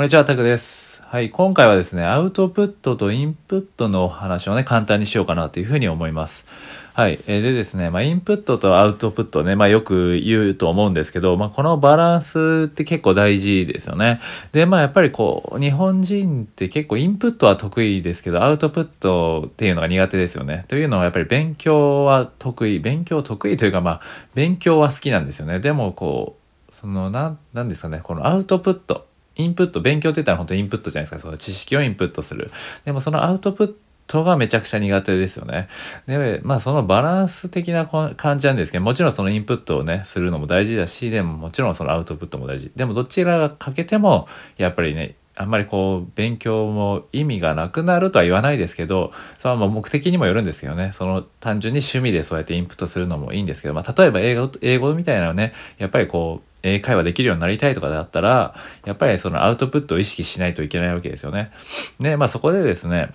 こんにちは、タクです。はい、今回はですね、アウトプットとインプットの話をね、簡単にしようかなというふうに思います。はい。えでですね、まあ、インプットとアウトプットね、まあ、よく言うと思うんですけど、まあ、このバランスって結構大事ですよね。で、まあ、やっぱりこう、日本人って結構インプットは得意ですけど、アウトプットっていうのが苦手ですよね。というのはやっぱり勉強は得意、勉強得意というか、まあ、勉強は好きなんですよね。でも、こう、その、なん、なんですかね、このアウトプット。インプット、勉強って言ったら本当にインプットじゃないですか。その知識をインプットする。でもそのアウトプットがめちゃくちゃ苦手ですよね。で、まあそのバランス的な感じなんですけど、もちろんそのインプットをね、するのも大事だし、でももちろんそのアウトプットも大事。でもどちらが欠けても、やっぱりね、あんまりこう勉強も意味がなくなるとは言わないですけどその目的にもよるんですけどねその単純に趣味でそうやってインプットするのもいいんですけど、まあ、例えば英語英語みたいなのねやっぱりこう英会話できるようになりたいとかだったら、やっぱりそのアウトプットを意識しないといけないわけですよね。で、まあそこでですね、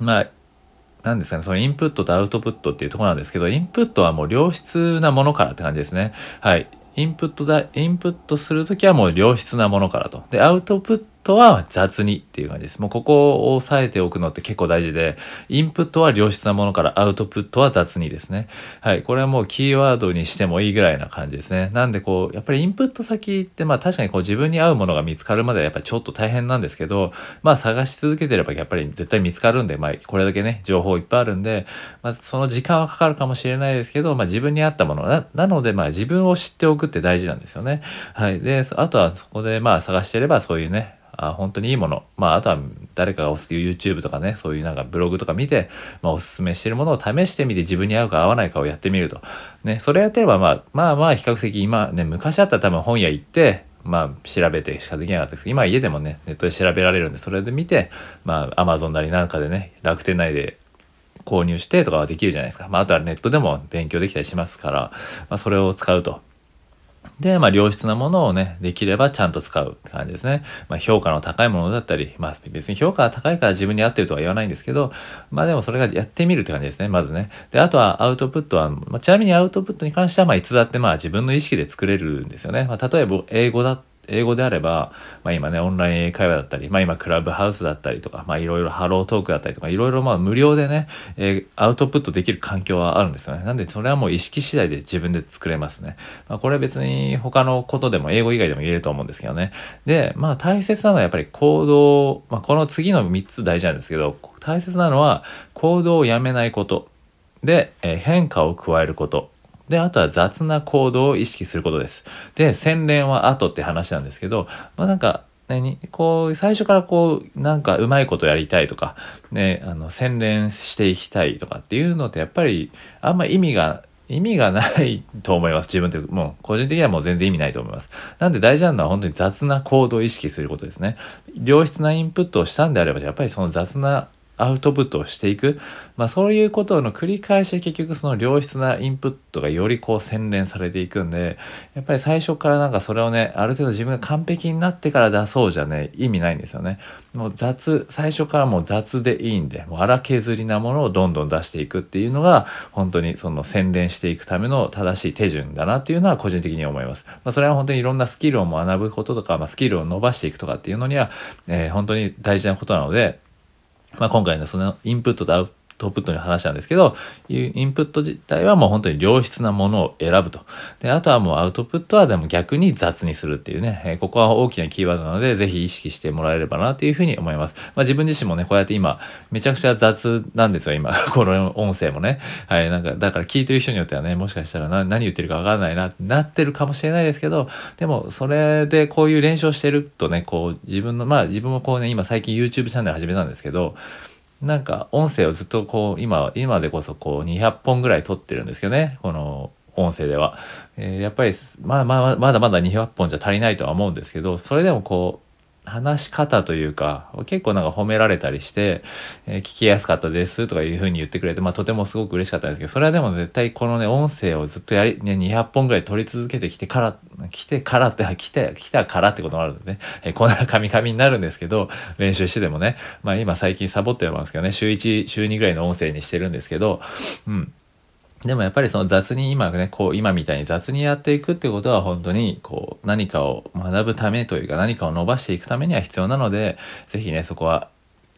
まあ、なんですかね、そのインプットとアウトプットっていうところなんですけど、インプットはもう良質なものからって感じですね。はい。インプットだ、インプットするときはもう良質なものからと。で、アウトプットは雑にっていう感じです。もうここを押さえておくのって結構大事で、インプットは良質なものからアウトプットは雑にですね。はい。これはもうキーワードにしてもいいぐらいな感じですね。なんでこう、やっぱりインプット先ってまあ確かにこう自分に合うものが見つかるまではやっぱりちょっと大変なんですけど、まあ探し続けてればやっぱり絶対見つかるんで、まあこれだけね、情報いっぱいあるんで、まあその時間はかかるかもしれないですけど、まあ自分に合ったものな、なのでまあ自分を知っておくって大事なんですよね。はい。で、あとはそこでまあ探してればそういうね、あ本当にいいもの、まあ、あとは誰かがおすす YouTube とかねそういうなんかブログとか見て、まあ、おすすめしてるものを試してみて自分に合うか合わないかをやってみると、ね、それやってれば、まあ、まあまあ比較的今ね昔だったら多分本屋行ってまあ、調べてしかできなかったですけど今家でもねネットで調べられるんでそれで見てまあ Amazon なりなんかでね楽天内で購入してとかはできるじゃないですか、まあ、あとはネットでも勉強できたりしますから、まあ、それを使うと。で、まあ、良質なものをね、できればちゃんと使うって感じですね。まあ、評価の高いものだったり、まあ、別に評価が高いから自分に合ってるとは言わないんですけど、まあ、でもそれがやってみるって感じですね、まずね。で、あとはアウトプットは、まあ、ちなみにアウトプットに関しては、まあ、いつだってまあ、自分の意識で作れるんですよね。まあ、例えば、英語だっ英語であれば、まあ、今ねオンライン英会話だったり、まあ、今クラブハウスだったりとか、まあ、いろいろハロートークだったりとかいろいろま無料でね、えー、アウトプットできる環境はあるんですよね。なんでそれはもう意識次第で自分で作れますね、まあ、これは別に他のことでも英語以外でも言えると思うんですけどね。でまあ大切なのはやっぱり行動、まあ、この次の3つ大事なんですけど大切なのは行動をやめないこと。で、えー、変化を加えること。で、あとは雑な行動を意識することです。で、洗練は後って話なんですけど、まあなんか、何？こう、最初からこう、なんかうまいことやりたいとか、ね、あの、洗練していきたいとかっていうのってやっぱり、あんま意味が意味がないと思います。自分って、もう個人的にはもう全然意味ないと思います。なんで大事なのは本当に雑な行動を意識することですね。良質なインプットをしたんであれば、やっぱりその雑なアウトプットをしていく、まあ、そういうことの繰り返し結局その良質なインプットがよりこう洗練されていくんでやっぱり最初からなんかそれをねある程度自分が完璧になってから出そうじゃね意味ないんですよね。もう雑最初からもう雑でいいんでもう荒削りなものをどんどん出していくっていうのが本当にその洗練していくための正しい手順だなっていうのは個人的に思います、まあ、それは本当にいろんなスキルを学ぶこととか、まあ、スキルを伸ばしていくとかっていうのには、えー、本当に大事なことなのでまあ、今回のそのインプットとアウトップットの話なんですけど、インプット自体はもう本当に良質なものを選ぶと。で、あとはもうアウトプットはでも逆に雑にするっていうね、えー、ここは大きなキーワードなので、ぜひ意識してもらえればなというふうに思います。まあ自分自身もね、こうやって今、めちゃくちゃ雑なんですよ、今。この音声もね。はい、なんか、だから聞いてる人によってはね、もしかしたら何言ってるかわからないな、なってるかもしれないですけど、でもそれでこういう練習をしてるとね、こう自分の、まあ自分もこうね、今最近 YouTube チャンネル始めたんですけど、なんか音声をずっとこう今今でこそこう200本ぐらい撮ってるんですけどねこの音声では、えー、やっぱりまあまあまだまだ200本じゃ足りないとは思うんですけどそれでもこう話し方というか、結構なんか褒められたりして、えー、聞きやすかったですとかいうふうに言ってくれて、まあとてもすごく嬉しかったんですけど、それはでも絶対このね、音声をずっとやり、ね、200本ぐらい撮り続けてきてから、来てからって、来て、来たからってこともあるんでね、えー、こんなカミカミになるんですけど、練習してでもね、まあ今最近サボってますけどね、週1、週2ぐらいの音声にしてるんですけど、うん。でもやっぱりその雑に今ね、こう今みたいに雑にやっていくってことは本当にこう何かを学ぶためというか何かを伸ばしていくためには必要なので、ぜひね、そこは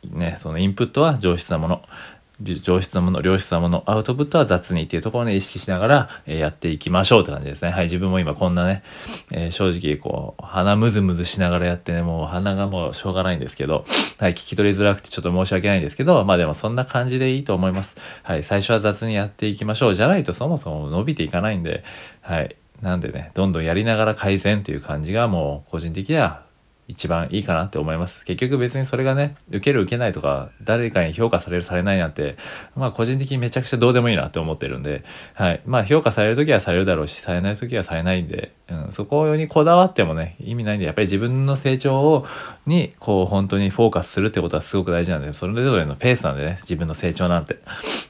ね、そのインプットは上質なもの、上質なもの、良質なもの、アウトプットは雑にっていうところをね、意識しながら、えー、やっていきましょうって感じですね。はい、自分も今こんなね、えー、正直こう、鼻ムズムズしながらやってね、もう鼻がもうしょうがないんですけど、はい、聞き取りづらくてちょっと申し訳ないんですけど、まあでもそんな感じでいいと思います。はい、最初は雑にやっていきましょう。じゃないとそもそも伸びていかないんで、はい、なんでね、どんどんやりながら改善っていう感じがもう個人的には一番いいかなって思います。結局別にそれがね、受ける受けないとか、誰かに評価されるされないなんて、まあ個人的にめちゃくちゃどうでもいいなって思ってるんで、はい。まあ評価される時はされるだろうし、されない時はされないんで、うん、そこにこだわってもね、意味ないんで、やっぱり自分の成長を、に、こう本当にフォーカスするってことはすごく大事なんで、それぞれのペースなんでね、自分の成長なんて。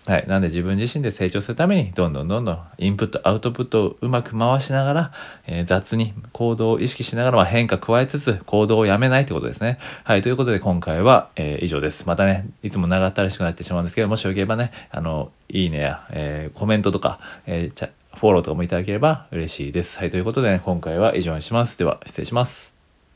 はい。なんで自分自身で成長するために、どんどんどんどんインプット、アウトプットをうまく回しながら、えー、雑に行動を意識しながら、まあ、変化加えつつ、行動動をやめないってことですね。はい。ということで今回は、えー、以上です。またね、いつも長ったらしくなってしまうんですけど、もしよければね、あの、いいねや、えー、コメントとか、えー、フォローとかもいただければ嬉しいです。はい。ということでね、今回は以上にします。では、失礼します。